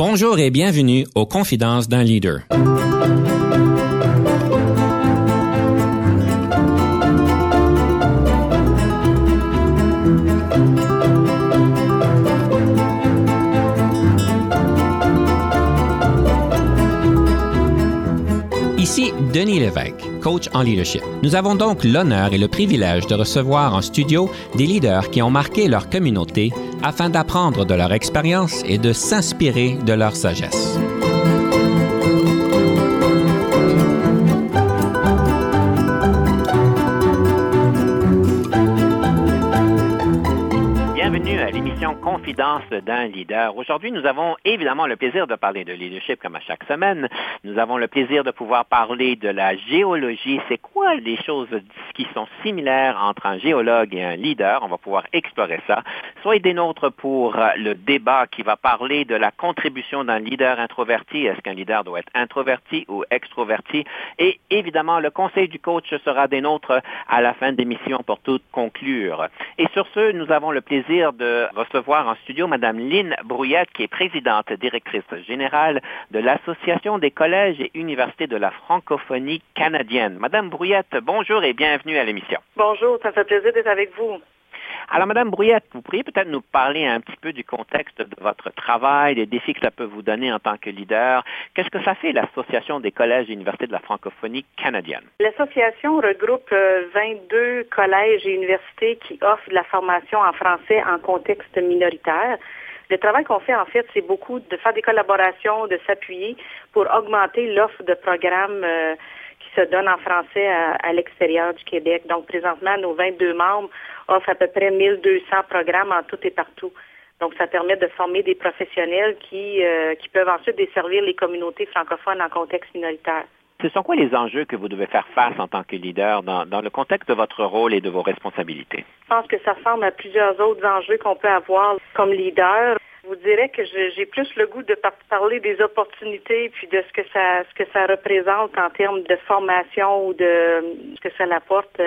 Bonjour et bienvenue aux Confidences d'un leader. Ici Denis Lévesque, en leadership. Nous avons donc l'honneur et le privilège de recevoir en studio des leaders qui ont marqué leur communauté afin d'apprendre de leur expérience et de s'inspirer de leur sagesse. D'un leader. Aujourd'hui, nous avons évidemment le plaisir de parler de leadership comme à chaque semaine. Nous avons le plaisir de pouvoir parler de la géologie. C'est quoi les choses qui sont similaires entre un géologue et un leader? On va pouvoir explorer ça. Soyez des nôtres pour le débat qui va parler de la contribution d'un leader introverti. Est-ce qu'un leader doit être introverti ou extroverti? Et évidemment, le conseil du coach sera des nôtres à la fin de l'émission pour tout conclure. Et sur ce, nous avons le plaisir de recevoir en studio Mme Lynn Brouillette, qui est présidente directrice générale de l'Association des collèges et universités de la francophonie canadienne. Madame Brouillette, bonjour et bienvenue à l'émission. Bonjour, ça fait plaisir d'être avec vous. Alors, Madame Brouillette, vous pourriez peut-être nous parler un petit peu du contexte de votre travail, des défis que ça peut vous donner en tant que leader. Qu'est-ce que ça fait l'Association des collèges et universités de la francophonie canadienne? L'association regroupe 22 euh, collèges et universités qui offrent de la formation en français en contexte minoritaire. Le travail qu'on fait, en fait, c'est beaucoup de faire des collaborations, de s'appuyer pour augmenter l'offre de programmes euh, se donnent en français à, à l'extérieur du Québec. Donc, présentement, nos 22 membres offre à peu près 1200 programmes en tout et partout. Donc, ça permet de former des professionnels qui, euh, qui peuvent ensuite desservir les communautés francophones en contexte minoritaire. Ce sont quoi les enjeux que vous devez faire face en tant que leader dans, dans le contexte de votre rôle et de vos responsabilités? Je pense que ça ressemble à plusieurs autres enjeux qu'on peut avoir comme leader. Je vous dirais que j'ai plus le goût de parler des opportunités puis de ce que ça représente en termes de formation ou de ce que ça apporte.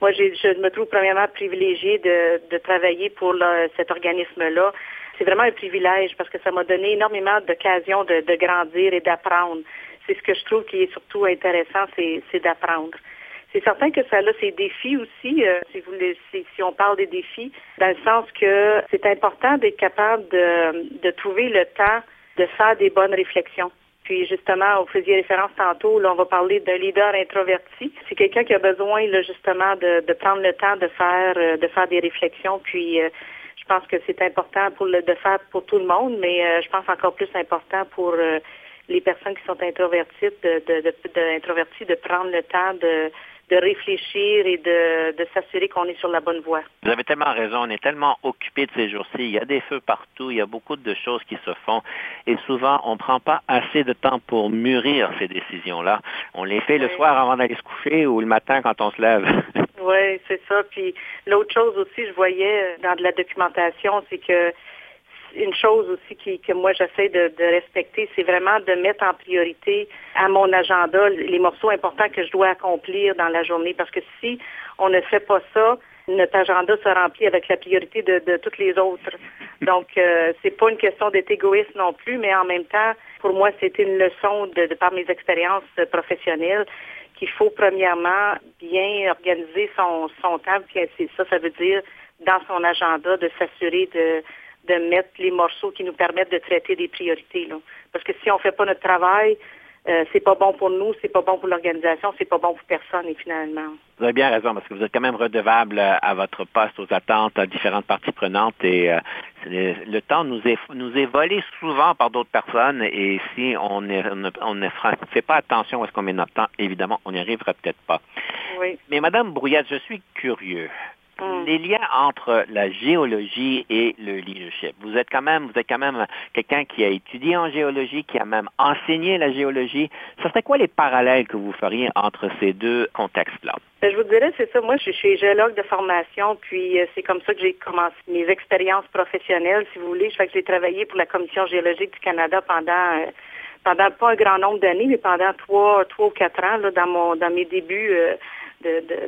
Moi, je me trouve premièrement privilégiée de, travailler pour cet organisme-là. C'est vraiment un privilège parce que ça m'a donné énormément d'occasions de, grandir et d'apprendre. C'est ce que je trouve qui est surtout intéressant, c'est d'apprendre. C'est certain que ça a ses défis aussi, euh, si, on parle des défis, dans le sens que c'est important d'être capable de, trouver le temps de faire des bonnes réflexions. Puis justement, vous faisiez référence tantôt, là, on va parler d'un leader introverti. C'est quelqu'un qui a besoin là, justement de, prendre le temps de faire euh, des réflexions. Puis euh, je pense que c'est important le de faire pour tout le monde, mais je pense encore plus important pour les personnes qui sont introverties de, de, de prendre le temps de de réfléchir et de, de s'assurer qu'on est sur la bonne voie. Vous avez tellement raison, on est tellement occupé de ces jours-ci, il y a des feux partout, il y a beaucoup de choses qui se font et souvent on ne prend pas assez de temps pour mûrir ces décisions-là. On les fait le soir avant d'aller se coucher ou le matin quand on se lève. oui, c'est ça. Puis l'autre chose aussi, je voyais dans de la documentation, c'est que une chose aussi qui, que moi j'essaie de, respecter, c'est vraiment de mettre en priorité à mon agenda les morceaux importants que je dois accomplir dans la journée. Parce que si on ne fait pas ça, notre agenda se remplit avec la priorité de, de toutes les autres. Donc, euh, c'est pas une question d'être égoïste non plus, mais en même temps, pour moi, c'était une leçon de, de par mes expériences professionnelles qu'il faut premièrement bien organiser son, son temps. Puis ça, ça veut dire dans son agenda de s'assurer de de mettre les morceaux qui nous permettent de traiter des priorités. Là. Parce que si on ne fait pas notre travail, euh, c'est pas bon pour nous, c'est pas bon pour l'organisation, c'est pas bon pour personne, et finalement. Vous avez bien raison, parce que vous êtes quand même redevable à votre poste, aux attentes à différentes parties prenantes, et euh, le, temps nous est, nous est volé souvent par d'autres personnes, et si on ne on ne fait pas attention à ce qu'on met notre temps, évidemment, on n'y arrivera peut-être pas. Oui. Mais Madame Brouillette, je suis curieux. Mm. Les liens entre la géologie et le leadership. Vous êtes quand même, vous êtes quand même quelqu'un qui a étudié en géologie, qui a même enseigné la géologie. Ce serait quoi les parallèles que vous feriez entre ces deux contextes-là? Ben, je vous dirais, c'est ça. Moi, je suis géologue de formation, puis euh, c'est comme ça que j'ai commencé mes expériences professionnelles, si vous voulez. Je fais que j'ai travaillé pour la Commission géologique du Canada pendant euh, pendant pas un grand nombre d'années, mais pendant trois, trois ou quatre ans, là, dans mon dans mes débuts euh,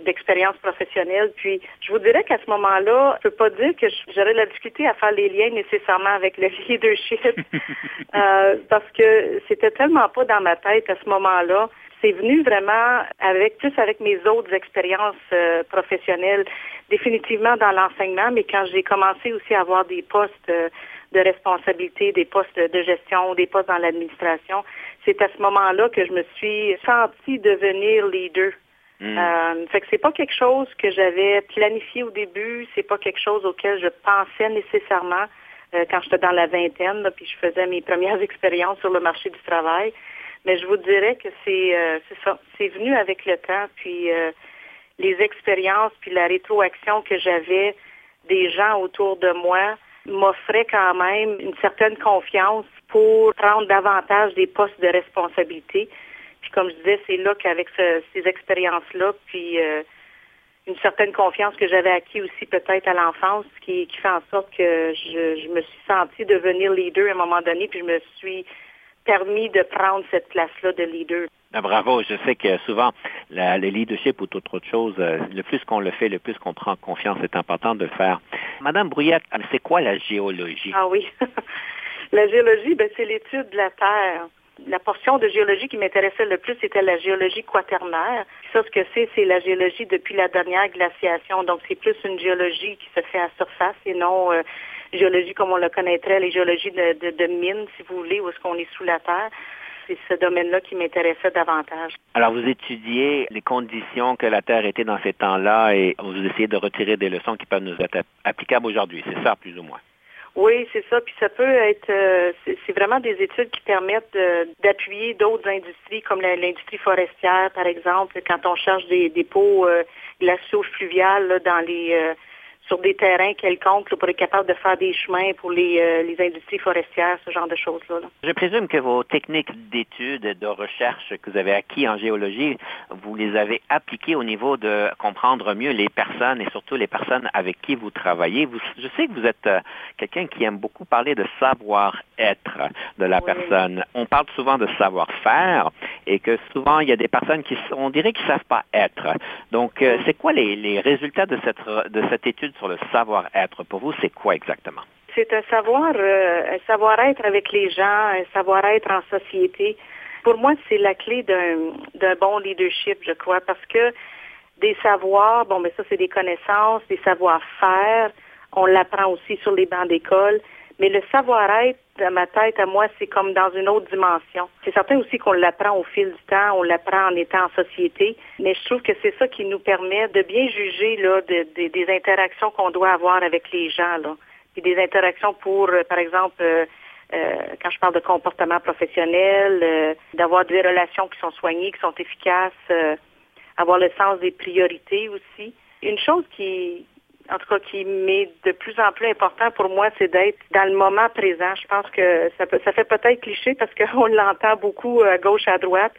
d'expérience professionnelle. Puis, je vous dirais qu'à ce moment-là, je peux pas dire que j'aurais la difficulté à faire les liens nécessairement avec le leadership, euh, parce que c'était tellement pas dans ma tête à ce moment-là. C'est venu vraiment avec plus avec mes autres expériences euh, professionnelles, définitivement dans l'enseignement, mais quand j'ai commencé aussi à avoir des postes euh, de responsabilité, des postes de gestion, des postes dans l'administration, c'est à ce moment-là que je me suis sentie devenir leader Mm. Euh, fait que c'est pas quelque chose que j'avais planifié au début, c'est pas quelque chose auquel je pensais nécessairement euh, quand j'étais dans la vingtaine, puis je faisais mes premières expériences sur le marché du travail. Mais je vous dirais que c'est euh, c'est venu avec le temps, puis euh, les expériences, puis la rétroaction que j'avais des gens autour de moi m'offrait quand même une certaine confiance pour prendre davantage des postes de responsabilité. Puis comme je disais, c'est là qu'avec ces expériences-là, puis euh, une certaine confiance que j'avais acquis aussi peut-être à l'enfance, qui, qui fait en sorte que je, je me suis sentie devenir leader à un moment donné, puis je me suis permis de prendre cette place-là de leader. Ah, bravo. Je sais que souvent, la, le leadership ou toute autre chose, euh, le plus qu'on le fait, le plus qu'on prend confiance, c'est important de le faire. Madame Brouillette, c'est quoi la géologie? Ah oui. la géologie, ben, c'est l'étude de la Terre la portion de géologie qui m'intéressait le plus, c'était la géologie quaternaire. Ça, ce que c'est, c'est la géologie depuis la dernière glaciation. Donc, c'est plus une géologie qui se fait à surface et non euh, géologie comme on le connaîtrait, les géologies de, de, mines, si vous voulez, où est-ce qu'on est sous la terre. C'est ce domaine-là qui m'intéressait davantage. Alors, vous étudiez les conditions que la Terre était dans ces temps-là et vous essayez de retirer des leçons qui peuvent nous être applicables aujourd'hui. C'est ça, plus ou moins? Oui, c'est ça. Puis ça peut être, euh, c'est vraiment des études qui permettent d'appuyer d'autres industries comme l'industrie forestière, par exemple, quand on cherche des dépôts euh, glaciaux fluviales dans les euh, sur des terrains quelconques pour être capable de faire des chemins pour les, euh, les industries forestières, ce genre de choses-là. Je présume que vos techniques d'études et de recherche que vous avez acquis en géologie, vous les avez appliquées au niveau de comprendre mieux les personnes et surtout les personnes avec qui vous travaillez. Vous, je sais que vous êtes euh, quelqu'un qui aime beaucoup parler de savoir-être de la personne. On parle souvent de savoir-faire et que souvent il y a des personnes qui, on dirait, qui savent pas être. Donc, euh, c'est quoi les, les résultats de cette, de cette étude sur le savoir-être. Pour vous, c'est quoi exactement? C'est un savoir, euh, un savoir-être avec les gens, un savoir-être en société. Pour moi, c'est la clé d'un bon leadership, je crois, parce que des savoirs, bon, mais ça, c'est des connaissances, des savoir-faire. On l'apprend aussi sur les bancs d'école. Mais le savoir-être, dans ma tête, à moi, c'est comme dans une autre dimension. C'est certain aussi qu'on l'apprend au fil du temps, on l'apprend en étant en société, mais je trouve que c'est ça qui nous permet de bien juger là, des interactions qu'on doit avoir avec les gens. Là. Puis des interactions pour, euh, par exemple, euh, euh, quand je parle de comportement professionnel, d'avoir des relations qui sont soignées, qui sont efficaces, avoir le sens des priorités aussi. Une chose qui, en tout cas qui m'est de plus en plus important pour moi, c'est d'être dans le moment présent. Je pense que ça, peut, ça fait peut-être cliché parce qu'on l'entend beaucoup à gauche, à droite,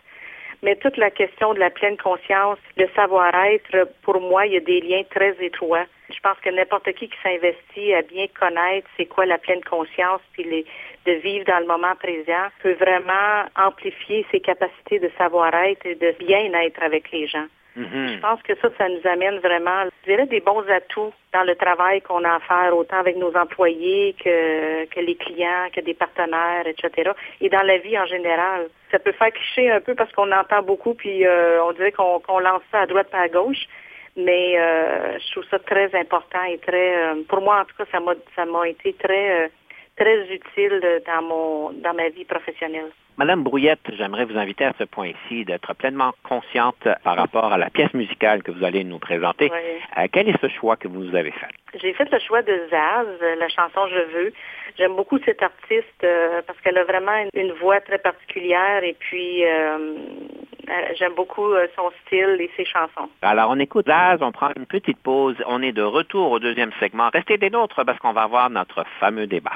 mais toute la question de la pleine conscience, le savoir-être, pour moi, il y a des liens très étroits. Je pense que n'importe qui qui s'investit à bien connaître c'est quoi la pleine conscience, puis les, de vivre dans le moment présent, peut vraiment amplifier ses capacités de savoir-être et de bien-être avec les gens. Mm-hmm. Je pense que ça, ça nous amène vraiment, je dirais, des bons atouts dans le travail qu'on a à faire, autant avec nos employés que, les clients, que des partenaires, etc. Et dans la vie en général. Ça peut faire cliché un peu parce qu'on entend beaucoup, puis euh, on dirait qu'on lance ça à droite et à gauche. Mais euh, je trouve ça très important et très, euh, pour moi en tout cas, ça m'a ça m'a été très très utile dans mon dans ma vie professionnelle. Madame Brouillette, j'aimerais vous inviter à ce point-ci d'être pleinement consciente par rapport à la pièce musicale que vous allez nous présenter. Euh, quel est ce choix que vous avez fait? J'ai fait le choix de Zaz, la chanson Je veux. J'aime beaucoup cette artiste euh, parce qu'elle a vraiment une, voix très particulière et puis euh, j'aime beaucoup son style et ses chansons. Alors on écoute Zaz, on prend une petite pause, on est de retour au deuxième segment. Restez des nôtres parce qu'on va avoir notre fameux débat.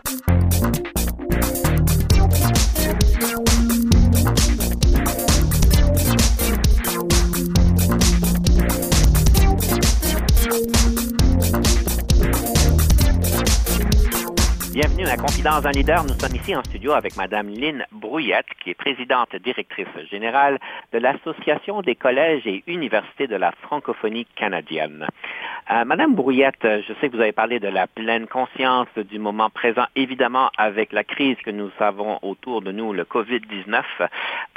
Bienvenue à Confidence d'un leader. Nous sommes ici en studio avec Madame Lynne Brouillette, qui est présidente directrice générale de l'Association des collèges et universités de la francophonie canadienne. Euh, Madame Brouillette, je sais que vous avez parlé de la pleine conscience du moment présent, évidemment avec la crise que nous avons autour de nous, le COVID-19.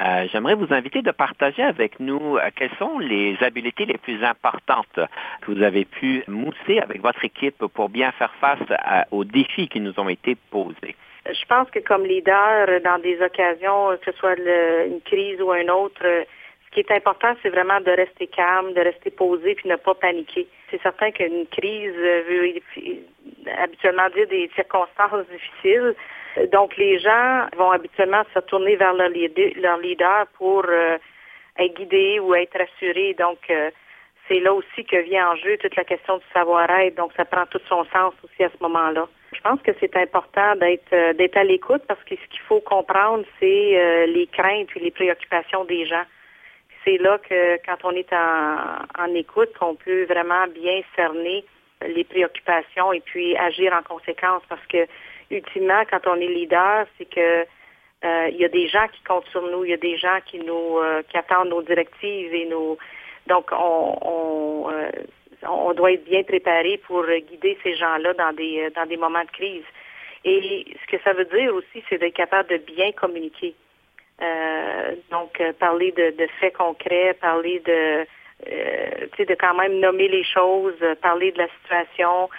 Euh, J'aimerais vous inviter de partager avec nous euh, quelles sont les habiletés les plus importantes que vous avez pu mousser avec votre équipe pour bien faire face aux défis qui nous ont été posés. Je pense que comme leader, dans des occasions, que ce soit une crise ou un autre, ce qui est important, c'est vraiment de rester calme, de rester posé, puis ne pas paniquer. C'est certain qu'une crise veut habituellement dire des circonstances difficiles. Donc, les gens vont habituellement se tourner vers leur leader, leur leader pour euh, être guidés ou être rassurés. Donc, euh, c'est là aussi que vient en jeu toute la question du savoir-être. Donc, ça prend tout son sens aussi à ce moment-là. Je pense que c'est important d'être euh, d'être à l'écoute parce que ce qu'il faut comprendre, c'est euh, les craintes et les préoccupations des gens. C'est là que quand on est en, en écoute, qu'on peut vraiment bien cerner les préoccupations et puis agir en conséquence parce que ultimement, quand on est leader, c'est que euh, il y a des gens qui comptent sur nous, il y a des gens qui nous euh, qui attendent nos directives et nos donc on, on euh, on doit être bien préparé pour guider ces gens-là dans des dans des moments de crise. Et ce que ça veut dire aussi, c'est d'être capable de bien communiquer. Euh, donc, euh, parler de, de, faits concrets, parler de, euh, de quand même nommer les choses, parler de la situation,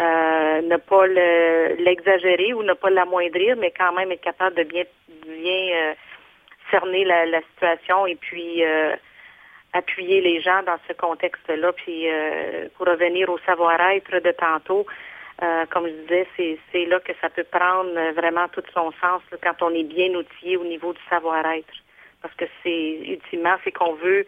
euh, ne pas l'exagérer ou ne pas l'amoindrir, mais quand même être capable de bien, bien cerner la, la, situation et puis appuyer les gens dans ce contexte-là. Puis, pour revenir au savoir-être de tantôt, euh, comme je disais, c'est là que ça peut prendre vraiment tout son sens quand on est bien outillé au niveau du savoir-être. Parce que c'est ultimement, c'est qu'on veut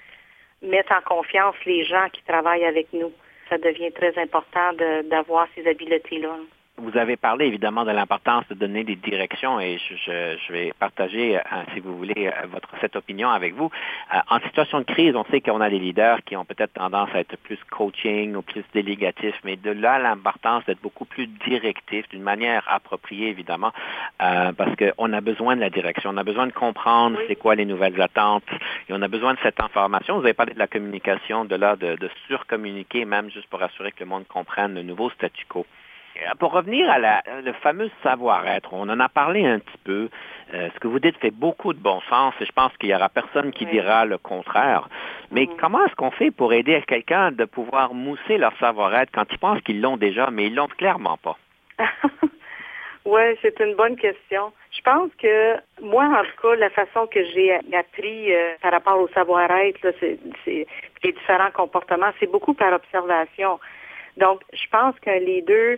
mettre en confiance les gens qui travaillent avec nous. Ça devient très important d'avoir ces habiletés-là. Vous avez parlé évidemment de l'importance de donner des directions et je, je, vais partager, euh, si vous voulez, euh, votre cette opinion avec vous. Euh, en situation de crise, on sait qu'on a des leaders qui ont peut-être tendance à être plus coaching ou plus délégatifs, mais de là l'importance d'être beaucoup plus directif, d'une manière appropriée évidemment, euh, parce qu'on a besoin de la direction, on a besoin de comprendre c'est quoi les nouvelles attentes et on a besoin de cette information. Vous avez parlé de la communication, de là de, de surcommuniquer même juste pour assurer que le monde comprenne le nouveau statu quo. Euh, pour revenir à la, le fameux savoir-être, on en a parlé un petit peu. Euh, ce que vous dites fait beaucoup de bon sens et je pense qu'il y aura personne qui dira le contraire. Mais mm-hmm. comment est-ce qu'on fait pour aider quelqu'un de pouvoir mousser leur savoir-être quand ils pensent qu'ils l'ont déjà, mais ils l'ont clairement pas? oui, c'est une bonne question. Je pense que moi, en tout cas, la façon que j'ai appris euh, par rapport au savoir-être, c'est les différents comportements, c'est beaucoup par observation. Donc, je pense que les deux euh,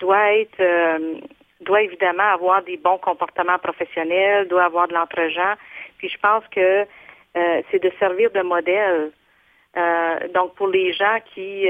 doit être euh, doit évidemment avoir des bons comportements professionnels, doit avoir de lentre Puis je pense que euh, c'est de servir de modèle. donc pour les gens qui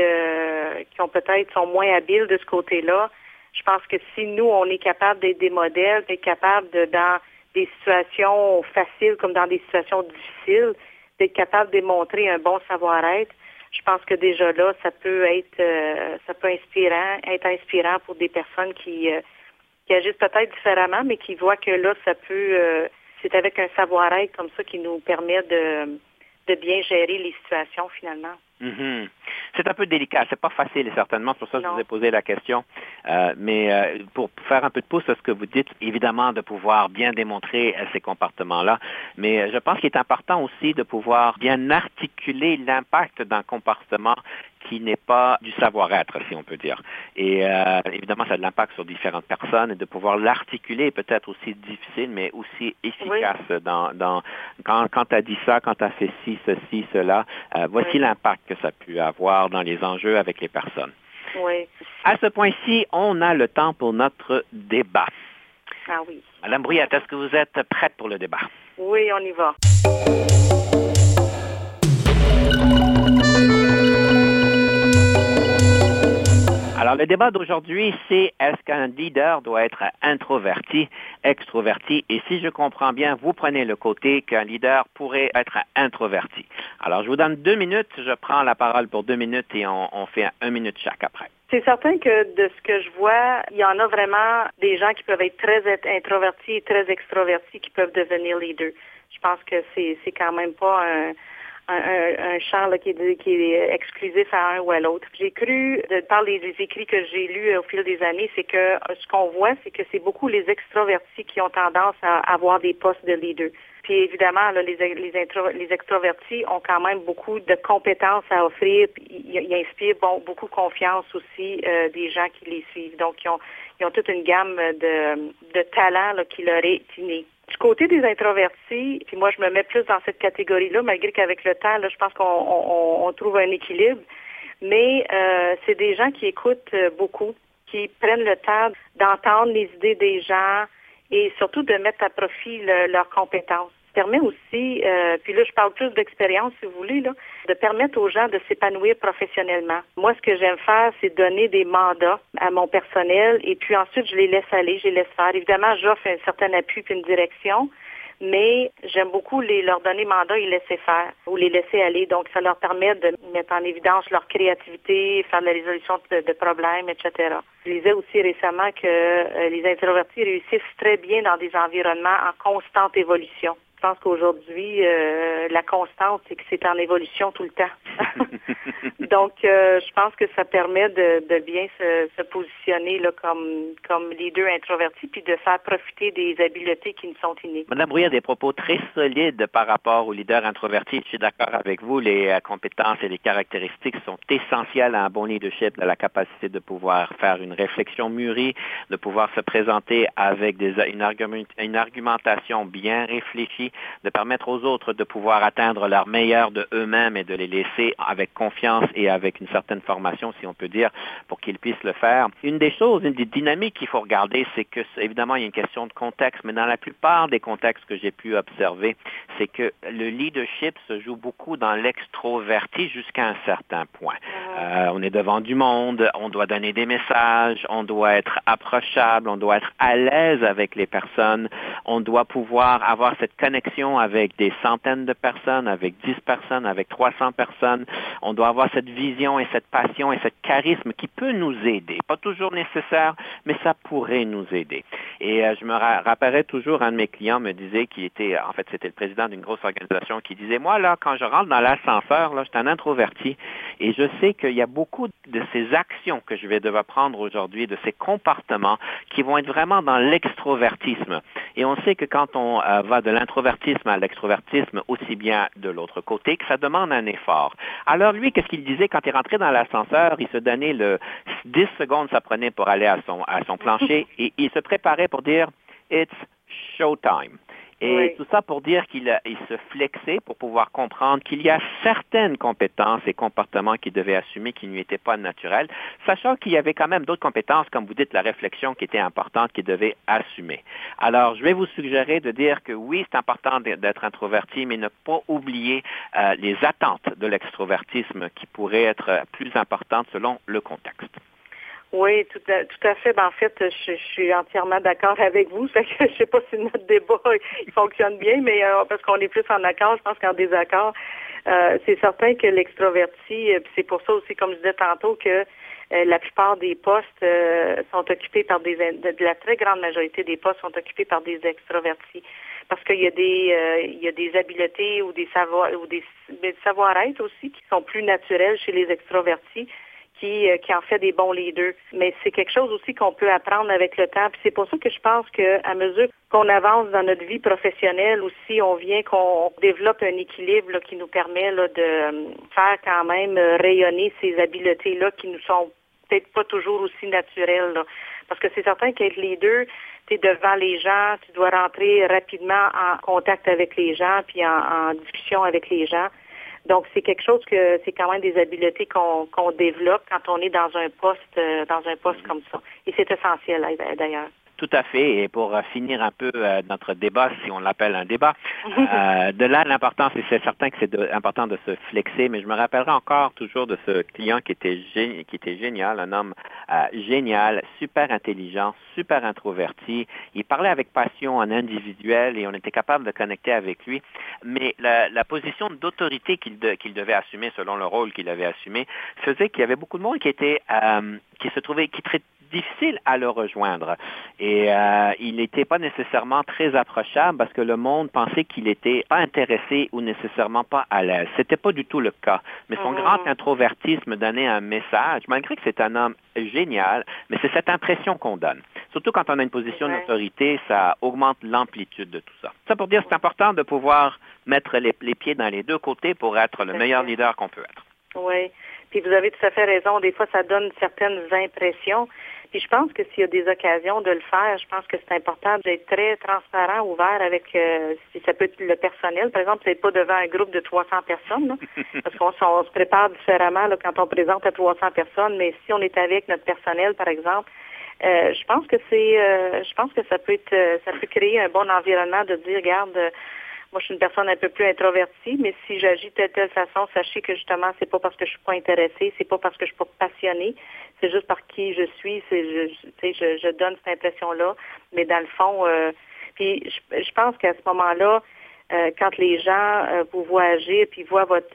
qui ont peut-être sont moins habiles de ce côté-là, je pense que si nous on est capable d'être des modèles, d'être capable de dans des situations faciles comme dans des situations difficiles, d'être capable de démontrer un bon savoir-être, je pense que déjà là, ça peut être euh, ça peut inspirant, être inspirant pour des personnes qui, euh, qui agissent peut-être différemment, mais qui voient que là, ça peut euh, c'est avec un savoir-être comme ça qui nous permet de, de bien gérer les situations finalement. Mm-hmm. C'est un peu délicat, c'est pas facile certainement, c'est pour ça que je vous ai posé la question. Euh, mais euh, pour faire un peu de pouce à ce que vous dites, évidemment de pouvoir bien démontrer euh, ces comportements-là, mais je pense qu'il est important aussi de pouvoir bien articuler l'impact d'un comportement qui n'est pas du savoir-être, si on peut dire. Et euh, évidemment, ça a de l'impact sur différentes personnes et de pouvoir l'articuler peut-être aussi difficile, mais aussi efficace dans, dans quand, quand tu as dit ça, quand tu as fait ci, ceci, cela, euh, voici l'impact que ça a pu avoir dans les enjeux avec les personnes. Oui. À ce point-ci, on a le temps pour notre débat. Ah oui. Madame Brouillette, est-ce que vous êtes prête pour le débat? Oui, on y va. Alors, le débat d'aujourd'hui, c'est est-ce qu'un leader doit être introverti, extroverti? Et si je comprends bien, vous prenez le côté qu'un leader pourrait être introverti. Alors, je vous donne deux minutes. Je prends la parole pour deux minutes et on, fait un minute chaque après. C'est certain que de ce que je vois, il y en a vraiment des gens qui peuvent être très introvertis et très extrovertis qui peuvent devenir les deux. Je pense que c'est quand même pas un un, un champ qui, est, qui, est, exclusif à un ou à l'autre. J'ai cru, de, par les, écrits que j'ai lus au fil des années, c'est que euh, ce qu'on voit, c'est que c'est beaucoup les extrovertis qui ont tendance à avoir des postes de leader. Puis évidemment, là, les, les, les extrovertis ont quand même beaucoup de compétences à offrir. Ils, ils inspirent bon, beaucoup confiance aussi euh, des gens qui les suivent. Donc, ils ont, ils ont toute une gamme de, de talents là, qui leur est innée. Du côté des introvertis, puis moi je me mets plus dans cette catégorie-là, malgré qu'avec le temps, là, je pense qu'on on, on trouve un équilibre. Mais euh, c'est des gens qui écoutent euh, beaucoup, qui prennent le temps d'entendre les idées des gens et surtout de mettre à profit leurs compétences permet aussi, euh, puis là je parle plus d'expérience si vous voulez, là, de permettre aux gens de s'épanouir professionnellement. Moi, ce que j'aime faire, c'est donner des mandats à mon personnel et puis ensuite je les laisse aller, je les laisse faire. Évidemment, j'offre un certain appui puis une direction, mais j'aime beaucoup les, leur donner mandat et laisser faire ou les laisser aller. Donc, ça leur permet de mettre en évidence leur créativité, faire de la résolution de, problèmes, etc. Je disais aussi récemment que euh, les introvertis réussissent très bien dans des environnements en constante évolution. Je pense qu'aujourd'hui, euh, la constante, c'est que c'est en évolution tout le temps. Donc, euh, je pense que ça permet de, de bien se, se, positionner là, comme, comme leader introverti, puis de faire profiter des habiletés qui nous sont innées. Madame Brouillard a des propos très solides par rapport au leader introverti. Je suis d'accord avec vous. Les euh, compétences et les caractéristiques sont essentielles à un bon leadership, de la capacité de pouvoir faire une réflexion mûrie, de pouvoir se présenter avec des, une, argument, une argumentation bien réfléchie de permettre aux autres de pouvoir atteindre leur meilleur de eux-mêmes et de les laisser avec confiance et avec une certaine formation, si on peut dire, pour qu'ils puissent le faire. Une des choses, une des dynamiques qu'il faut regarder, c'est que, évidemment, il y a une question de contexte, mais dans la plupart des contextes que j'ai pu observer, c'est que le leadership se joue beaucoup dans l'extroverti jusqu'à un certain point. Euh, on est devant du monde, on doit donner des messages, on doit être approchable, on doit être à l'aise avec les personnes, on doit pouvoir avoir cette connexion avec des centaines de personnes, avec 10 personnes, avec 300 personnes. On doit avoir cette vision et cette passion et ce charisme qui peut nous aider. Pas toujours nécessaire, mais ça pourrait nous aider. Et euh, je me rappellerai toujours, un de mes clients me disait qu'il était, en fait, c'était le président d'une grosse organisation qui disait, moi, là, quand je rentre dans l'ascenseur, là, je suis un introverti et je sais qu'il y a beaucoup de ces actions que je vais devoir prendre aujourd'hui, de ces comportements qui vont être vraiment dans l'extrovertisme. Et on sait que quand on euh, va de l'introvertisme à l'extrovertisme aussi bien de l'autre côté, que ça demande un effort. Alors lui, qu'est-ce qu'il disait? Quand il rentrait dans l'ascenseur? Il se donnait le 10 secondes, ça prenait pour aller à son, à son plancher et il se préparait pour dire It's showtime. Et tout ça pour dire qu'il se flexait pour pouvoir comprendre qu'il y a certaines compétences et comportements qu'il devait assumer qui ne lui étaient pas naturels, sachant qu'il y avait quand même d'autres compétences, comme vous dites, la réflexion qui était importante qu'il devait assumer. Alors, je vais vous suggérer de dire que oui, c'est important d'être introverti, mais ne pas oublier euh, les attentes de l'extrovertisme qui pourraient être plus importantes selon le contexte. Oui, tout à, tout à fait. Ben, en fait, je, suis entièrement d'accord avec vous. Fait que je sais pas si notre débat il fonctionne bien, mais euh, parce qu'on est plus en accord, je pense qu'en désaccord. Euh, c'est certain que l'extroverti, euh, c'est pour ça aussi, comme je disais tantôt, que la plupart des postes sont occupés par des de, la très grande majorité des postes sont occupés par des extrovertis parce qu'il y a des il y a des habiletés ou des savoirs ou des, des savoir-être aussi qui sont plus naturels chez les extrovertis qui, euh, qui en fait des bons leaders. Mais c'est quelque chose aussi qu'on peut apprendre avec le temps. Puis c'est pour ça que je pense qu'à mesure qu'on avance dans notre vie professionnelle aussi, on vient qu'on développe un équilibre qui nous permet là, de euh, faire quand même euh, rayonner ces habiletés-là qui nous sont peut-être pas toujours aussi naturelles. Parce que c'est certain qu'être leader, tu es devant les gens, tu dois rentrer rapidement en contact avec les gens, puis en discussion avec les gens. Donc, c'est quelque chose que c'est quand même des habiletés qu'on développe quand on est dans un poste, euh, dans un poste comme ça. Et c'est essentiel d'ailleurs. Tout à fait. Et pour euh, finir un peu euh, notre débat, si on l'appelle un débat, euh, de là l'importance, et c'est certain que c'est important de se flexer, mais je me rappellerai encore toujours de ce client qui était, qui était génial, un homme génial, super intelligent, super introverti. Il parlait avec passion en individuel et on était capable de connecter avec lui. Mais la, position d'autorité qu'il devait assumer selon le rôle qu'il avait assumé faisait qu'il y avait beaucoup de monde qui était qui se trouvait qui traitait difficile à le rejoindre. Et euh, il n'était pas nécessairement très approchable parce que le monde pensait qu'il n'était pas intéressé ou nécessairement pas à l'aise. C'était pas du tout le cas. Mais son mm-hmm. grand introvertisme donnait un message, malgré que c'est un homme génial, mais c'est cette impression qu'on donne. Surtout quand on a une position d'autorité, ça augmente l'amplitude de tout ça. Ça pour dire c'est important de pouvoir mettre les, les, pieds dans les deux côtés pour être le meilleur leader qu'on peut être. Oui. Puis vous avez tout à fait raison. Des fois, ça donne certaines impressions. Puis je pense que s'il y a des occasions de le faire, je pense que c'est important d'être très transparent, ouvert avec, euh, si ça peut être le personnel. Par exemple, c'est pas devant un groupe de 300 personnes, parce qu'on se prépare différemment là, quand on présente à 300 personnes. Mais si on est avec notre personnel, par exemple, euh, je pense que c'est, euh, je pense que ça peut être, ça peut créer un bon environnement de dire, regarde moi, je suis une personne un peu plus introvertie, mais si j'agis de telle, façon, sachez que justement, c'est pas parce que je suis pas intéressée, c'est pas parce que je suis pas passionnée, c'est juste par qui je suis, c'est je, je, je donne cette impression-là. Mais dans le fond, euh, puis je, je pense qu'à ce moment-là, euh, quand les gens euh, vous voient agir, puis voient votre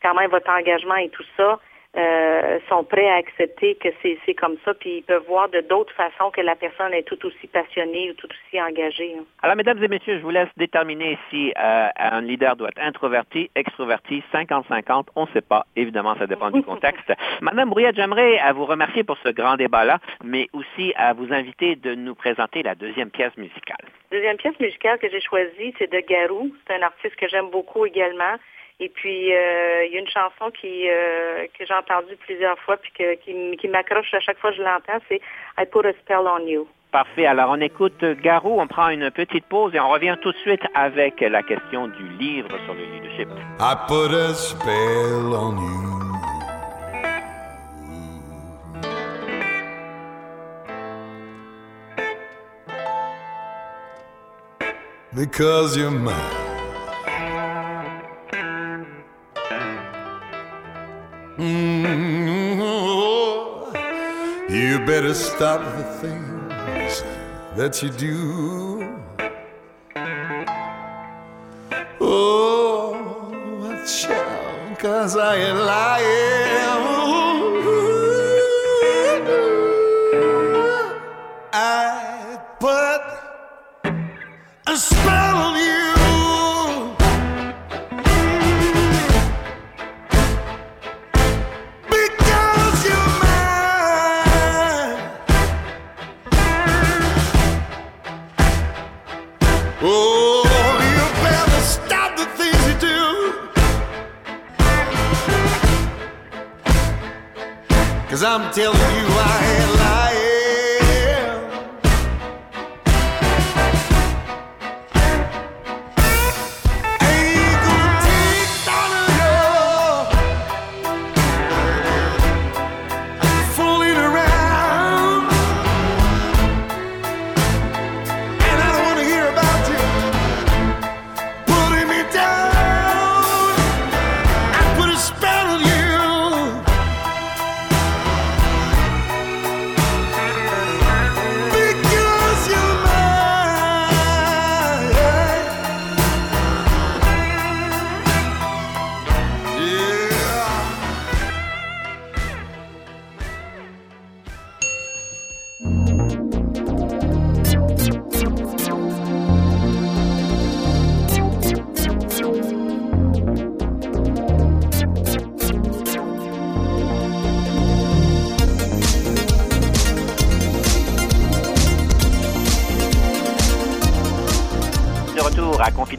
quand même votre engagement et tout ça, euh, sont prêts à accepter que c'est comme ça, puis ils peuvent voir de d'autres façons que la personne est tout aussi passionnée ou tout aussi engagée. Hein. Alors, mesdames et messieurs, je vous laisse déterminer si euh, un leader doit être introverti, extroverti, 50-50, on ne sait pas. Évidemment, ça dépend du contexte. Madame Brouillette, j'aimerais à vous remercier pour ce grand débat-là, mais aussi à vous inviter de nous présenter la deuxième pièce musicale. La deuxième pièce musicale que j'ai choisie, c'est de Garou. C'est un artiste que j'aime beaucoup également. Et puis, euh, il y a une chanson qui euh, que j'ai entendue plusieurs fois puis que, qui, qui m'accroche à chaque fois que je l'entends, c'est I Put a Spell on You. Parfait. Alors, on écoute Garou, on prend une petite pause et on revient tout de suite avec la question du livre sur le leadership. I put a spell on you. Because you're mine. You better stop the things that you do. Oh, out, cause I ain't lying. some tell you.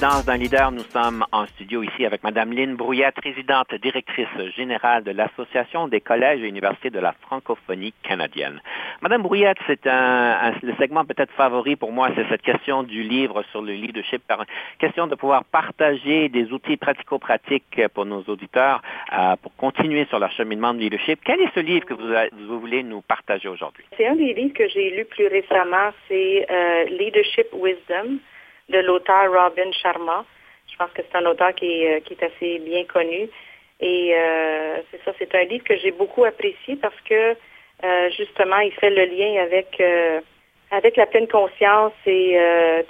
D'un leader, nous sommes en studio ici avec Madame Lynne Brouillette, présidente directrice générale de l'Association des collèges et universités de la francophonie canadienne. Madame Brouillette, c'est un, le segment peut-être favori pour moi, c'est cette question du livre sur le leadership, question de pouvoir partager des outils pratico-pratiques pour nos auditeurs euh, pour continuer sur leur cheminement de leadership. Quel est ce livre que vous, vous voulez nous partager aujourd'hui? C'est un des livres que j'ai lu plus récemment, c'est euh, Leadership Wisdom de l'auteur Robin Sharma. Je pense que c'est un auteur qui est, euh, qui est assez bien connu. Et euh, c'est ça, c'est un livre que j'ai beaucoup apprécié parce que euh, justement, il fait le lien avec euh, avec la pleine conscience et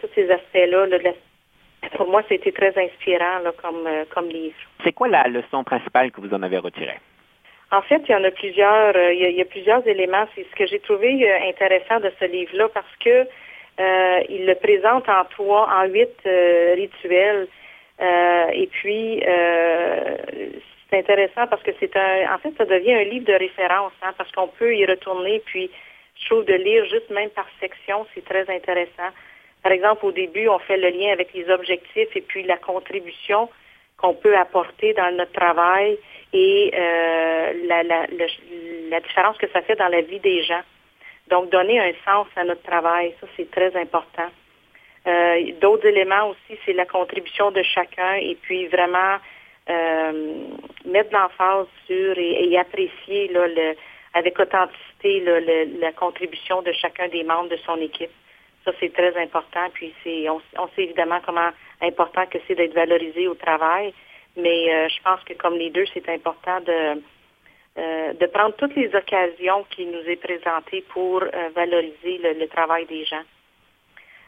tous ces aspects-là. là, pour moi, c'était très inspirant là, comme, comme livre. C'est quoi la leçon principale que vous en avez retirée? En fait, il y en a plusieurs. il, y a, il y a plusieurs éléments. C'est ce que j'ai trouvé intéressant de ce livre-là parce que il le présente en trois, en huit euh, rituels. Euh, et puis, euh, c'est intéressant parce que c'est un. En fait, ça devient un livre de référence, hein, parce qu'on peut y retourner. Puis, je trouve de lire juste même par section, c'est très intéressant. Par exemple, au début, on fait le lien avec les objectifs et puis la contribution qu'on peut apporter dans notre travail et euh, la différence que ça fait dans la vie des gens. Donc, donner un sens à notre travail, ça, c'est très important. Euh, D'autres éléments aussi, c'est la contribution de chacun et puis vraiment euh, mettre l'emphase sur et, apprécier avec authenticité la contribution de chacun des membres de son équipe. Ça, c'est très important. Puis c'est, on, on sait évidemment comment important que c'est d'être valorisé au travail, mais euh, je pense que comme les deux, c'est important de, euh, de prendre toutes les occasions qui nous est présentées pour euh, valoriser le, le travail des gens.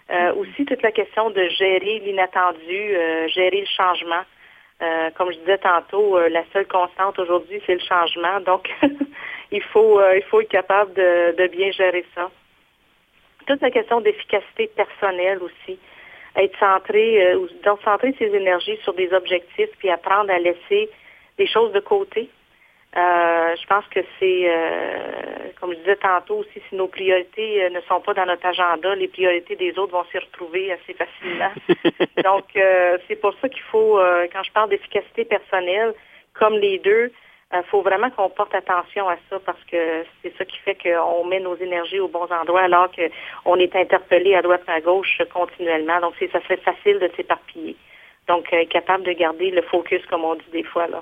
Euh, Aussi, toute la question de gérer l'inattendu, gérer le changement. Comme je disais tantôt, la seule constante aujourd'hui, c'est le changement. Donc, il faut il faut être capable de, de bien gérer ça. Toute la question d'efficacité personnelle aussi. Être centré, donc centrer ses énergies sur des objectifs, puis apprendre à laisser des choses de côté. Euh, je pense que c'est, euh, comme je disais tantôt aussi, si nos priorités euh, ne sont pas dans notre agenda, les priorités des autres vont s'y retrouver assez facilement. Donc, c'est pour ça qu'il faut, quand je parle d'efficacité personnelle, comme les deux, il faut vraiment qu'on porte attention à ça parce que c'est ça qui fait qu'on met nos énergies aux bons endroits alors qu'on est interpellé à droite et à gauche continuellement. Donc, ça serait facile de s'éparpiller. Donc, être capable de garder le focus, comme on dit des fois, là.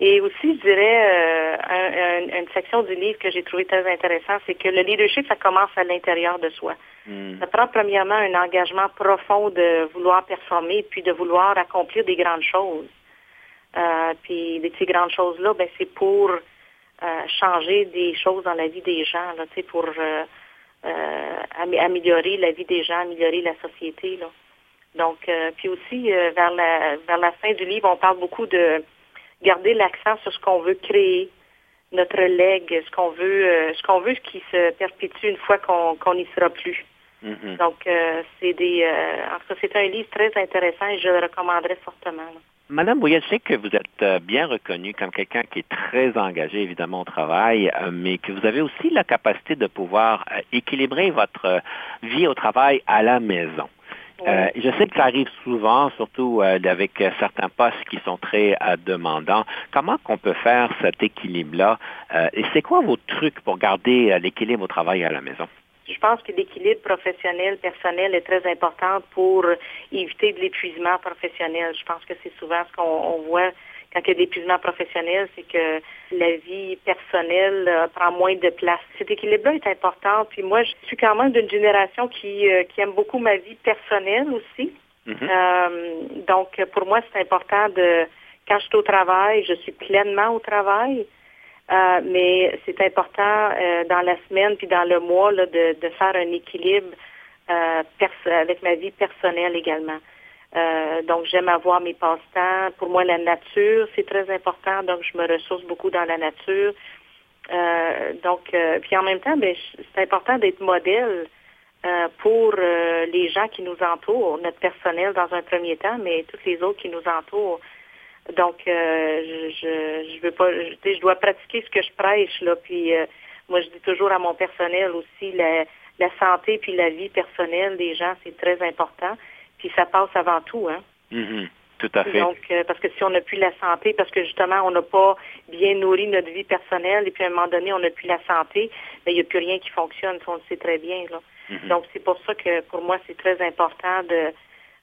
Et aussi, je dirais, euh, une section du livre que j'ai trouvé très intéressant, c'est que le leadership, ça commence à l'intérieur de soi. Hmm. Ça prend premièrement un engagement profond de vouloir performer, puis de vouloir accomplir des grandes choses. Euh, puis ces grandes choses-là, ben, c'est pour euh, changer des choses dans la vie des gens, là, pour améliorer la vie des gens, améliorer la société. Là. Donc, puis aussi, vers la vers la fin du livre, on parle beaucoup de garder l'accent sur ce qu'on veut créer, notre legs, ce qu'on veut, euh, ce qu'on veut qui se perpétue une fois qu'on n'y sera plus. Mm-hmm. Donc, euh, c'est des. Euh, en tout cas, c'est un livre très intéressant et je le recommanderais fortement. Madame Bouillet, je sais que vous êtes bien reconnue comme quelqu'un qui est très engagé, évidemment, au travail, mais que vous avez aussi la capacité de pouvoir équilibrer votre vie au travail à la maison. Euh, je sais que ça arrive souvent, surtout euh, avec euh, certains postes qui sont très demandants. Comment qu'on peut faire cet équilibre-là? et c'est quoi vos trucs pour garder l'équilibre au travail et à la maison? Je pense que l'équilibre professionnel, personnel est très important pour éviter de l'épuisement professionnel. Je pense que c'est souvent ce qu'on voit quand il y a l'épuisement professionnel, c'est que la vie personnelle euh, prend moins de place. Cet équilibre-là est important. Puis moi, je suis quand même d'une génération qui, euh, qui aime beaucoup ma vie personnelle aussi. Mhm. Euh, donc, pour moi, c'est important de, quand je suis au travail, je suis pleinement au travail. mais c'est important dans la semaine puis dans le mois là, de, de faire un équilibre avec ma vie personnelle également. Euh, donc, j'aime avoir mes passe-temps. Pour moi, la nature, c'est très important. Donc, je me ressource beaucoup dans la nature. Euh, donc, euh, puis en même temps, ben, c'est important d'être modèle pour les gens qui nous entourent, notre personnel dans un premier temps, mais tous les autres qui nous entourent. Donc, je, je, veux pas, je, je dois pratiquer ce que je prêche là. Puis, moi, je dis toujours à mon personnel aussi la, la santé puis la vie personnelle des gens, c'est très important. Puis ça passe avant tout, hein. Mm-hmm. Tout à fait. Donc, euh, parce que si on n'a plus la santé, parce que justement, on n'a pas bien nourri notre vie personnelle, et puis à un moment donné, on n'a plus la santé, mais il n'y a plus rien qui fonctionne, on le sait très bien. Là. Mm-hmm. Donc, c'est pour ça que pour moi, c'est très important de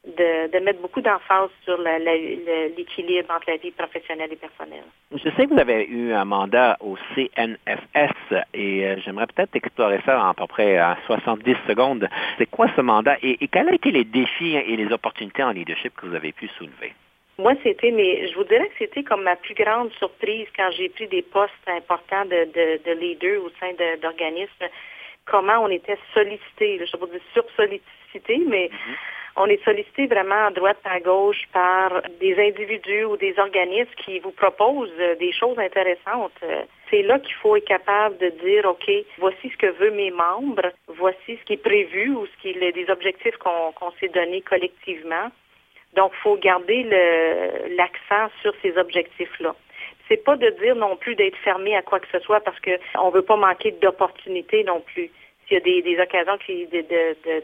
de, mettre beaucoup d'emphase sur l'équilibre entre la vie professionnelle et personnelle. Je sais que vous avez eu un mandat au CNFS et euh, j'aimerais peut-être explorer ça en à peu près à 70 secondes. C'est quoi ce mandat et, quels ont été les défis et les opportunités en leadership que vous avez pu soulever? Moi, c'était, mais je vous dirais que c'était comme ma plus grande surprise quand j'ai pris des postes importants de, de, leader au sein d'organismes. Comment on était sollicité, je ne sais pas dire sursollicité, mais mm-hmm on est sollicité vraiment à droite à gauche par des individus ou des organismes qui vous proposent euh, des choses intéressantes. Euh, c'est là qu'il faut être capable de dire, OK, voici ce que veulent mes membres, voici ce qui est prévu ou ce qui est des objectifs qu'on s'est donnés collectivement. Donc, il faut garder l'accent sur ces objectifs-là. C'est pas de dire non plus d'être fermé à quoi que ce soit parce qu'on ne veut pas manquer d'opportunités non plus s'il y a des, des occasions qui,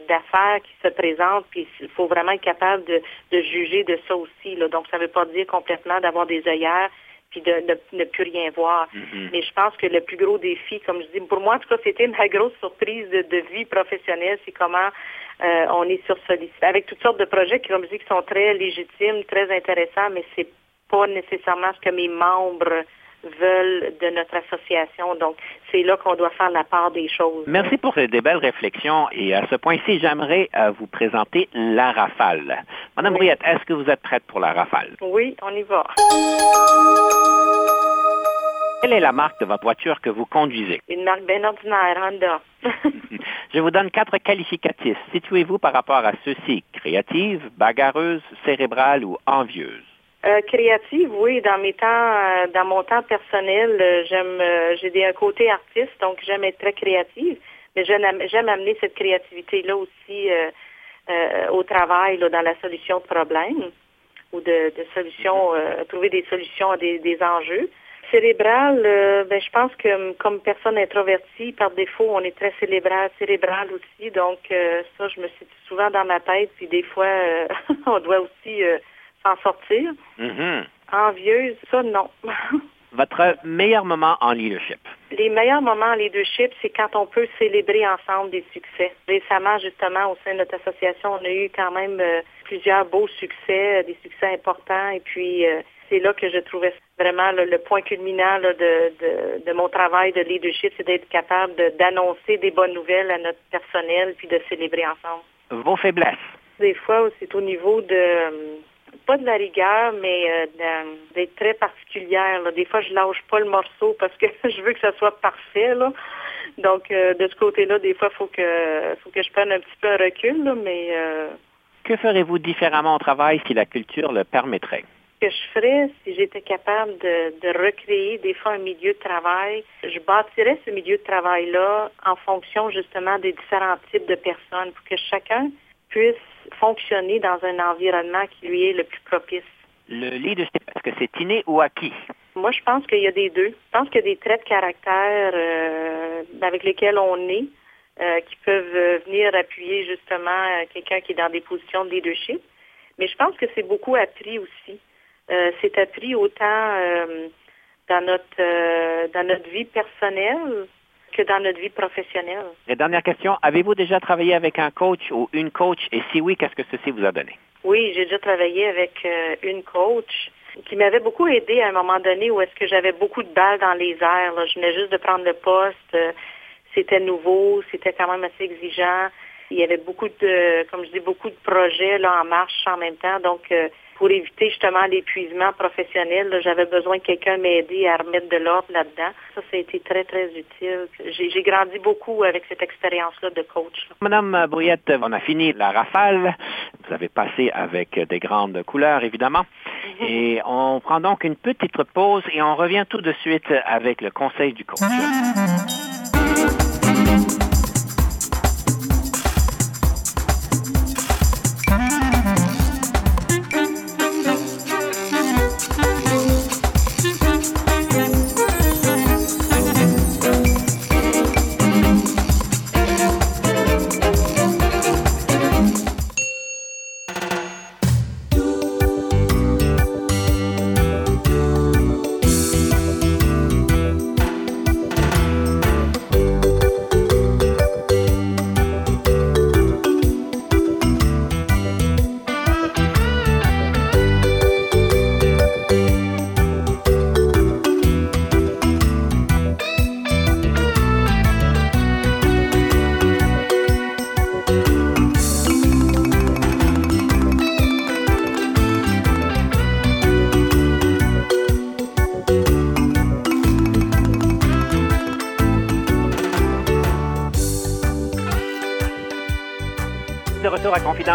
d'affaires qui se présentent, puis il faut vraiment être capable de, de juger de ça aussi. Là. Donc, ça ne veut pas dire complètement d'avoir des œillères puis de ne, plus rien voir. Mm-hmm. Mais je pense que le plus gros défi, comme je dis, pour moi, en tout cas, c'était ma grosse surprise de, de vie professionnelle, c'est comment euh, on est sur sollicité. Avec toutes sortes de projets qui, comme je dis, qui sont très légitimes, très intéressants, mais c'est pas nécessairement ce que mes membres veulent de notre association. Donc, c'est là qu'on doit faire la part des choses. Merci pour ces belles réflexions. Et à ce point-ci, j'aimerais euh, vous présenter la rafale. Madame oui. est-ce que vous êtes prête pour la rafale? Oui, on y va. Quelle est la marque de votre voiture que vous conduisez? Une marque bien ordinaire, Honda. Je vous donne quatre qualificatifs. Situez-vous par rapport à ceux-ci. Créative, bagarreuse, cérébrale ou envieuse? Euh, créative, oui, dans mes temps, euh, dans mon temps personnel, euh, j'aime, j'ai des, un côté artiste, donc j'aime être très créative, mais j'aime, am- j'aime amener cette créativité-là aussi au travail, là, dans la solution de problèmes ou de, de solutions, euh, trouver des solutions à des, des enjeux. Cérébral, ben, je pense que comme personne introvertie, par défaut, on est très cérébral, cérébral aussi, donc ça, je me suis souvent dans ma tête, puis des fois, on doit aussi s'en sortir. Mhm. Envieuse, ça, non. Votre meilleur moment en leadership? Les meilleurs moments en leadership, c'est quand on peut célébrer ensemble des succès. Récemment, justement, au sein de notre association, on a eu quand même euh, plusieurs beaux succès, euh, des succès importants. Et puis, euh, c'est là que je trouvais vraiment là, le point culminant là, de, de, de mon travail de leadership, c'est d'être capable de- d'annoncer des bonnes nouvelles à notre personnel, puis de célébrer ensemble. Vos faiblesses? Des fois, c'est au niveau de pas de la rigueur, mais euh, la- d'être très particulière. là. Des fois, je lâche pas le morceau parce que je veux que ça soit parfait. Là. Donc, euh, de ce côté-là, des fois, faut que faut que je prenne un petit peu un recul, là, mais euh, Que ferez-vous différemment au travail si la culture le permettrait? ce que je ferais si j'étais capable de, de recréer des fois un milieu de travail, je bâtirais ce milieu de travail-là en fonction justement des différents types de personnes pour que chacun puisse fonctionner dans un environnement qui lui est le plus propice. Le leadership, est-ce que c'est inné ou acquis? Moi, je pense qu'il y a des deux. Je pense qu'il y a des traits de caractère euh, avec lesquels on est, euh, qui peuvent euh, venir appuyer justement quelqu'un qui est dans des positions de leadership. Mais je pense que c'est beaucoup appris aussi. Euh, c'est appris autant dans notre dans notre vie personnelle que dans notre vie professionnelle. Et dernière question, avez-vous déjà travaillé avec un coach ou une coach? Et si oui, qu'est-ce que ceci vous a donné? Oui, j'ai déjà travaillé avec euh, une coach qui m'avait beaucoup aidé à un moment donné où est-ce que j'avais beaucoup de balles dans les airs. là. Je venais juste de prendre le poste. euh, c'était nouveau, c'était quand même assez exigeant. Il y avait beaucoup de, comme je dis, beaucoup de projets là en marche en même temps. Donc, euh, pour éviter justement l'épuisement professionnel, j'avais besoin que quelqu'un m'aide à remettre de l'ordre là-dedans. Ça, ça a été très, très utile. J'ai grandi beaucoup avec cette expérience-là de coach. là. Madame Brouillette, on a fini la rafale. Vous avez passé avec des grandes couleurs, évidemment. Et on prend donc une petite pause et on revient tout de suite avec le conseil du coach.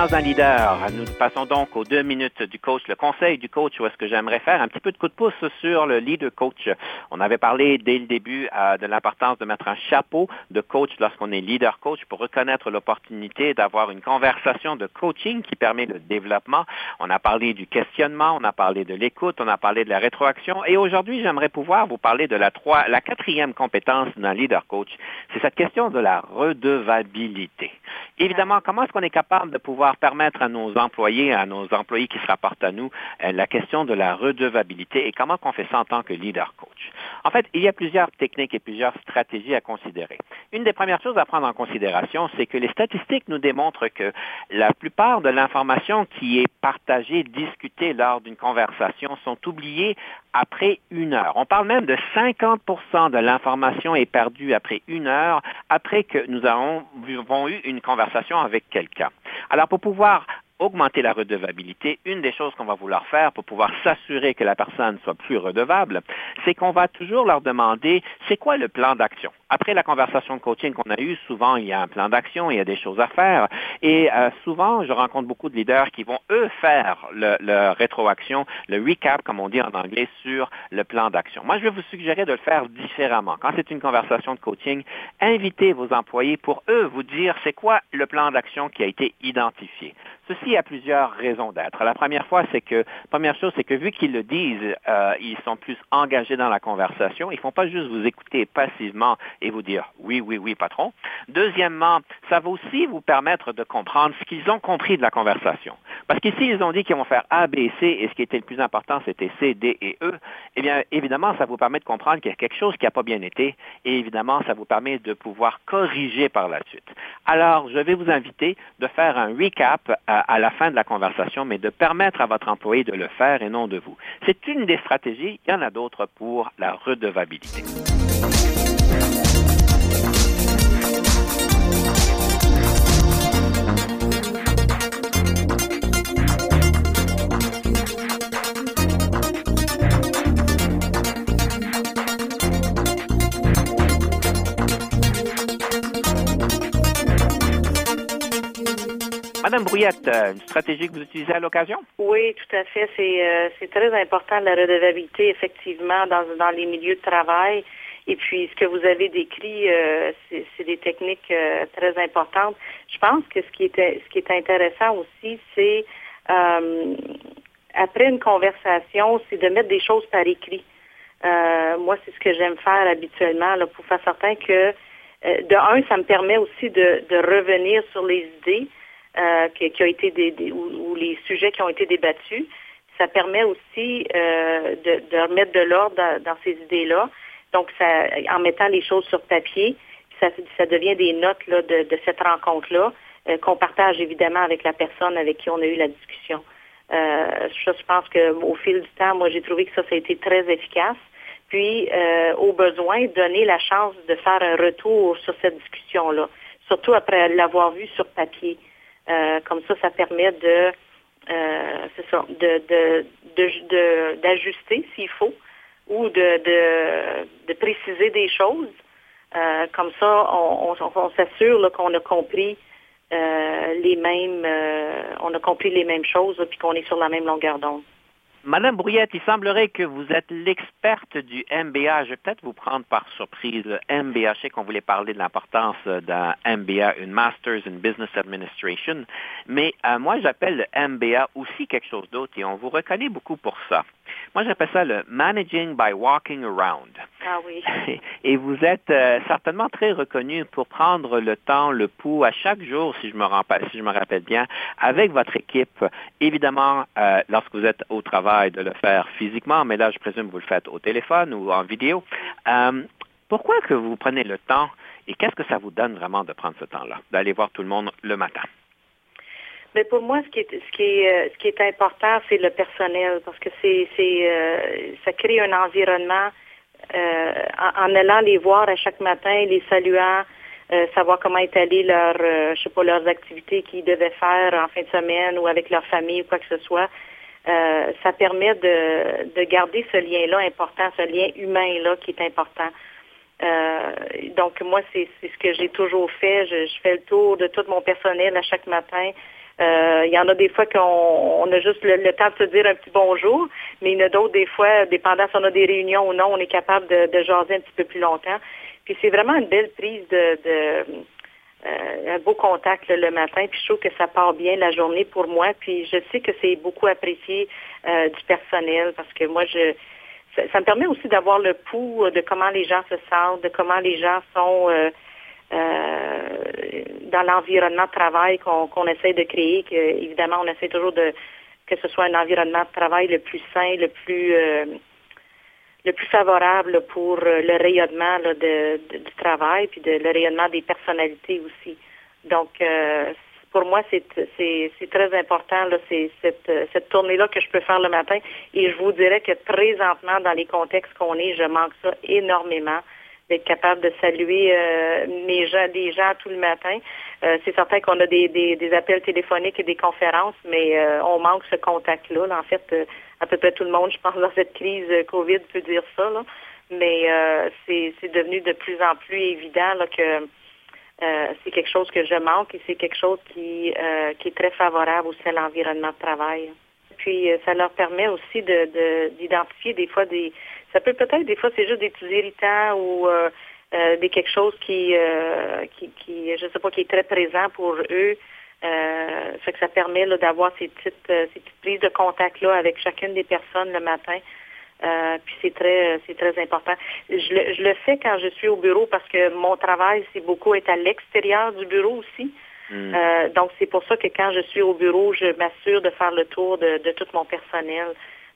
Confidence d'un leader. Nous passons donc aux deux minutes du coach, le conseil du coach, où est-ce que j'aimerais faire un petit peu de coup de pouce sur le leader coach. On avait parlé dès le début euh, de l'importance de mettre un chapeau de coach lorsqu'on est leader coach pour reconnaître l'opportunité d'avoir une conversation de coaching qui permet le développement. On a parlé du questionnement, on a parlé de l'écoute, on a parlé de la rétroaction et aujourd'hui, j'aimerais pouvoir vous parler de la trois, la quatrième compétence d'un leader coach. C'est cette question de la redevabilité. Évidemment, comment est-ce qu'on est capable de pouvoir permettre à nos employés, à nos employés qui se rapportent à nous, euh, la question de la redevabilité et comment qu'on fait ça en tant que leader coach? En fait, il y a plusieurs techniques et plusieurs stratégies à considérer. Une des premières choses à prendre en considération, c'est que les statistiques nous démontrent que la plupart de l'information qui est partagée, discutée lors d'une conversation sont oubliées après une heure. On parle même de 50% de l'information est perdue après une heure, après que nous avons, avons eu une conversation avec quelqu'un. Alors, pour pouvoir augmenter la redevabilité, une des choses qu'on va vouloir faire pour pouvoir s'assurer que la personne soit plus redevable, c'est qu'on va toujours leur demander c'est quoi le plan d'action? Après la conversation de coaching qu'on a eue, souvent il y a un plan d'action, il y a des choses à faire. Et euh, souvent, je rencontre beaucoup de leaders qui vont, eux, faire le, le rétroaction, le recap, comme on dit en anglais, sur le plan d'action. Moi, je vais vous suggérer de le faire différemment. Quand c'est une conversation de coaching, invitez vos employés pour eux vous dire c'est quoi le plan d'action qui a été identifié. Ceci a plusieurs raisons d'être. La première fois, c'est que, première chose, c'est que vu qu'ils le disent, euh, ils sont plus engagés dans la conversation. Ils ne font pas juste vous écouter passivement et vous dire oui, oui, oui, patron. Deuxièmement, ça va aussi vous permettre de comprendre ce qu'ils ont compris de la conversation. Parce qu'ici, ils ont dit qu'ils vont faire A, B, C, et ce qui était le plus important, c'était C, D et E. Eh bien, évidemment, ça vous permet de comprendre qu'il y a quelque chose qui n'a pas bien été, et évidemment, ça vous permet de pouvoir corriger par la suite. Alors, je vais vous inviter de faire un recap à, à la fin de la conversation, mais de permettre à votre employé de le faire et non de vous. C'est une des stratégies. Il y en a d'autres pour la redevabilité. Madame Brouillette, euh, une stratégie que vous utilisez à l'occasion? Oui, tout à fait. C'est euh, très important la redevabilité, effectivement, dans, les milieux de travail. Et puis, ce que vous avez décrit, euh, c'est des techniques très importantes. Je pense que ce qui est, intéressant aussi, c'est après une conversation, c'est de mettre des choses par écrit. Moi, c'est ce que j'aime faire habituellement pour faire certain que, de un, ça me permet aussi de revenir sur les idées euh, qui, qui ont été des, ou, ou, les sujets qui ont été débattus. Ça permet aussi euh, de, de, remettre de l'ordre dans, dans, ces idées-là. Donc, ça, en mettant les choses sur papier, ça, ça devient des notes là, de, de cette rencontre-là euh, qu'on partage évidemment avec la personne avec qui on a eu la discussion. Euh, je, je pense qu'au fil du temps, moi, j'ai trouvé que ça, ça a été très efficace. Puis, euh, au besoin, donner la chance de faire un retour sur cette discussion-là, surtout après l'avoir vue sur papier. Euh, comme ça, ça permet euh, de, de, d'ajuster s'il faut ou de, de, préciser des choses. Euh, comme ça, on, s'assure qu'on a compris les mêmes, on a compris les mêmes choses puis qu'on est sur la même longueur d'onde. Madame Brouillette, il semblerait que vous êtes l'experte du MBA. Je vais peut-être vous prendre par surprise. Le MBA, je sais qu'on voulait parler de l'importance d'un MBA, une Masters in Business Administration, mais euh, moi j'appelle le MBA aussi quelque chose d'autre et on vous reconnaît beaucoup pour ça. Moi, j'appelle ça le managing by walking around. Ah oui. Et vous êtes euh, certainement très reconnu pour prendre le temps, le pouls à chaque jour, si je me, rappelle, si je me rappelle bien, avec votre équipe. Évidemment, euh, lorsque vous êtes au travail, de le faire physiquement, mais là, je présume que vous le faites au téléphone ou en vidéo. Euh, pourquoi que vous prenez le temps et qu'est-ce que ça vous donne vraiment de prendre ce temps-là, d'aller voir tout le monde le matin? Mais pour moi, ce qui est, ce qui est, important, c'est le personnel, parce que euh, ça crée un environnement. Euh, en, allant les voir à chaque matin, les saluant, euh, savoir comment est allé leur, euh, je sais pas, leurs activités qu'ils devaient faire en fin de semaine ou avec leur famille ou quoi que ce soit. Euh, ça permet de, de garder ce lien-là important, ce lien humain-là qui est important. Euh, donc moi, c'est, ce que j'ai toujours fait. Je, fais le tour de tout mon personnel à chaque matin. Euh, il y en a des fois qu'on on a juste le, temps de se dire un petit bonjour, mais il y en a d'autres des fois, dépendant si on a des réunions ou non, on est capable de, de jaser un petit peu plus longtemps. Puis c'est vraiment une belle prise de, de euh, un beau contact là, le matin, puis je trouve que ça part bien la journée pour moi. Puis je sais que c'est beaucoup apprécié euh, du personnel parce que moi, je ça, ça me permet aussi d'avoir le pouls de comment les gens se sentent, de comment les gens sont euh, dans l'environnement de travail qu'on qu essaie de créer, que évidemment on essaie toujours de que ce soit un environnement de travail le plus sain, le plus euh, le plus favorable pour le rayonnement là, de, du travail, puis de, le rayonnement des personnalités aussi. Donc, euh, pour moi, c'est très important, là, cette, cette tournée-là que je peux faire le matin. Et je vous dirais que présentement, dans les contextes qu'on est, je manque ça énormément d'être capable de saluer euh, gens, des gens tout le matin. Euh, c'est certain qu'on a des, des, appels téléphoniques et des conférences, mais euh, on manque ce contact-là. En fait, à peu près tout le monde, je pense, dans cette crise COVID peut dire ça. Mais c'est, c'est devenu de plus en plus évident que c'est quelque chose que je manque et c'est quelque chose qui, qui est très favorable aussi à l'environnement de travail. Puis ça leur permet aussi de, d'identifier des fois des ça peut peut-être, des fois, c'est juste des petits irritants ou euh, euh, des quelque chose qui, euh, qui, qui, je sais pas, qui est très présent pour eux. Euh, fait que ça permet d'avoir ces petites, ces petites prises de contact-là avec chacune des personnes le matin. puis c'est très c'est très important. Je le, je le fais quand je suis au bureau parce que mon travail, c'est beaucoup être à l'extérieur du bureau aussi. Hmm. donc c'est pour ça que quand je suis au bureau, je m'assure de faire le tour de, de tout mon personnel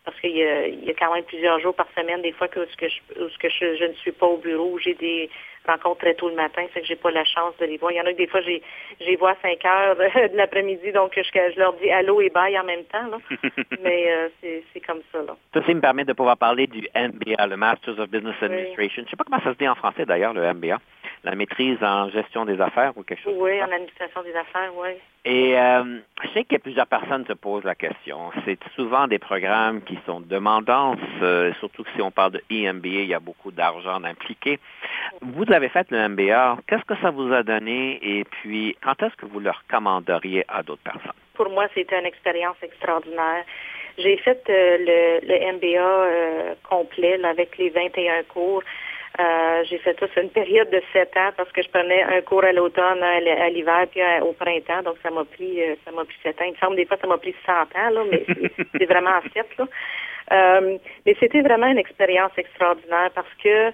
parce qu'il y, a quand même plusieurs jours par semaine, des fois que, ce que, je, où ce que je, je, ne suis pas au bureau, où j'ai des rencontres très tôt le matin, c'est que j'ai pas la chance de les voir. Il y en a que des fois, j'ai les vois à 5 heures de l'après-midi, donc je, je, leur dis allô et bye en même temps. Là. Mais euh, c'est comme ça. Là. Ça aussi me permet de pouvoir parler du MBA, le Masters of Business Administration. Je ne sais pas comment ça se dit en français d'ailleurs, le MBA la maîtrise en gestion des affaires ou quelque chose Oui, en administration des affaires, oui. Et euh, je sais que plusieurs personnes se posent la question. C'est souvent des programmes qui sont demandants, euh, surtout si on parle de EMBA, il y a beaucoup d'argent impliqué. Vous avez fait le MBA, qu'est-ce que ça vous a donné? Et puis quand est-ce que vous le recommanderiez à d'autres personnes? Pour moi, c'était une expérience extraordinaire. J'ai fait euh, le, le, MBA complet avec les 21 cours. Euh, j'ai fait ça sur une période de sept ans parce que je prenais un cours à l'automne, à l'hiver, puis au printemps. Donc, ça m'a pris euh, ça m'a pris sept ans. Il me semble des fois ça m'a pris cent ans, là, mais c'est vraiment sept. Là. Euh, mais c'était vraiment une expérience extraordinaire parce que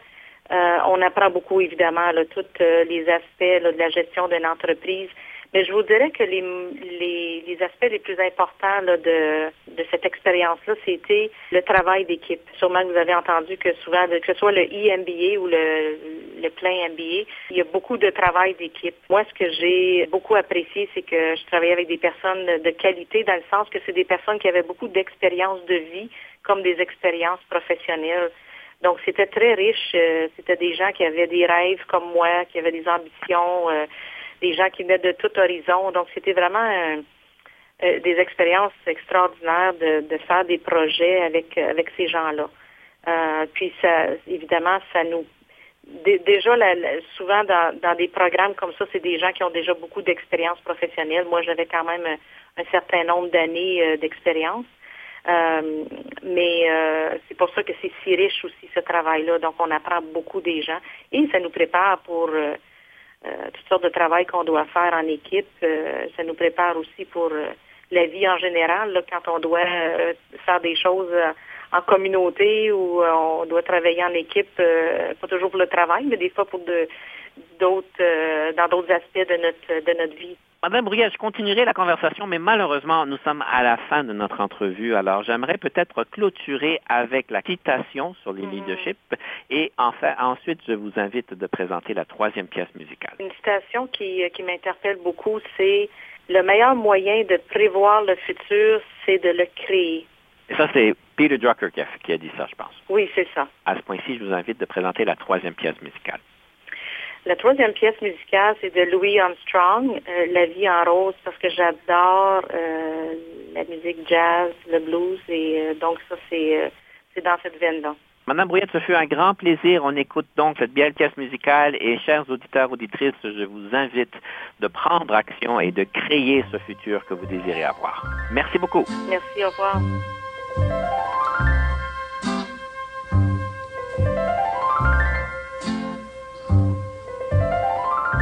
on apprend beaucoup, évidemment, là, tous les aspects de la gestion d'une entreprise. Mais je vous dirais que les, les, les aspects les plus importants là, de, de cette expérience-là, c'était le travail d'équipe. Sûrement que vous avez entendu que souvent, que ce soit le e-MBA ou le, le plein MBA, il y a beaucoup de travail d'équipe. Moi, ce que j'ai beaucoup apprécié, c'est que je travaillais avec des personnes de qualité dans le sens que c'est des personnes qui avaient beaucoup d'expérience de vie comme des expériences professionnelles. Donc, c'était très riche. Euh, c'était des gens qui avaient des rêves comme moi, qui avaient des ambitions. Euh, des gens qui venaient de tout horizon. Donc, c'était vraiment euh, euh, des expériences extraordinaires de, de, faire des projets avec, avec ces gens-là. Euh, puis, ça, évidemment, ça nous... déjà, souvent, dans, dans des programmes comme ça, c'est des gens qui ont déjà beaucoup d'expérience professionnelle. Moi, j'avais quand même un, certain nombre d'années d'expérience. mais c'est pour ça que c'est si riche aussi ce travail-là. Donc, on apprend beaucoup des gens et ça nous prépare pour euh, toutes sortes de travail qu'on doit faire en équipe. Euh, ça nous prépare aussi pour euh, la vie en général, quand on doit faire des choses en communauté ou on doit travailler en équipe, pas toujours pour le travail, mais des fois pour d'autres dans d'autres aspects de notre de notre vie. Madame Bruyère, je continuerai la conversation, mais malheureusement, nous sommes à la fin de notre entrevue. Alors, j'aimerais peut-être clôturer avec la citation sur les mm. leaderships et enfin, ensuite, je vous invite de présenter la troisième pièce musicale. Une citation qui, qui m'interpelle beaucoup, c'est le meilleur moyen de prévoir le futur, c'est de le créer. Et ça, c'est Peter Drucker qui a, qui a dit ça, je pense. Oui, c'est ça. À ce point-ci, je vous invite de présenter la troisième pièce musicale. La troisième pièce musicale, c'est de Louis Armstrong, euh, La vie en rose, parce que j'adore euh, la musique jazz, le blues, et euh, donc ça, c'est dans cette veine-là. Madame Brouillette, ce fut un grand plaisir. On écoute donc cette belle pièce musicale et chers auditeurs, auditrices, je vous invite de prendre action et de créer ce futur que vous désirez avoir. Merci beaucoup. Merci, au revoir.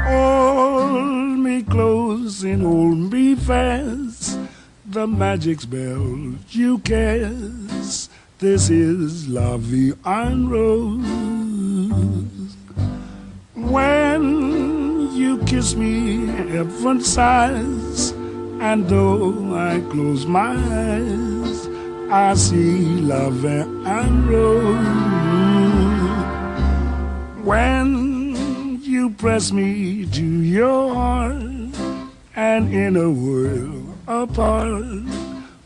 Hold me close and hold me fast. The magic spell you cast. This is La Vie en Rose. When you kiss me, heaven sighs, and though I close my eyes, I see La Vie en Rose. When you press me to your heart, and in a world apart,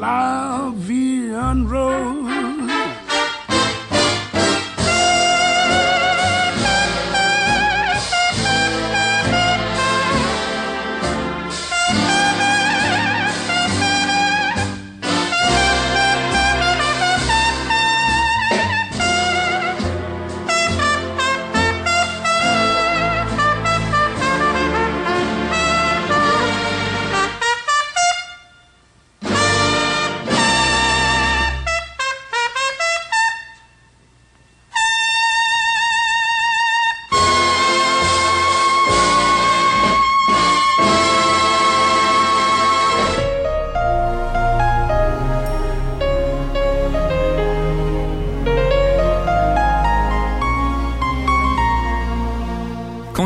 la vie rose.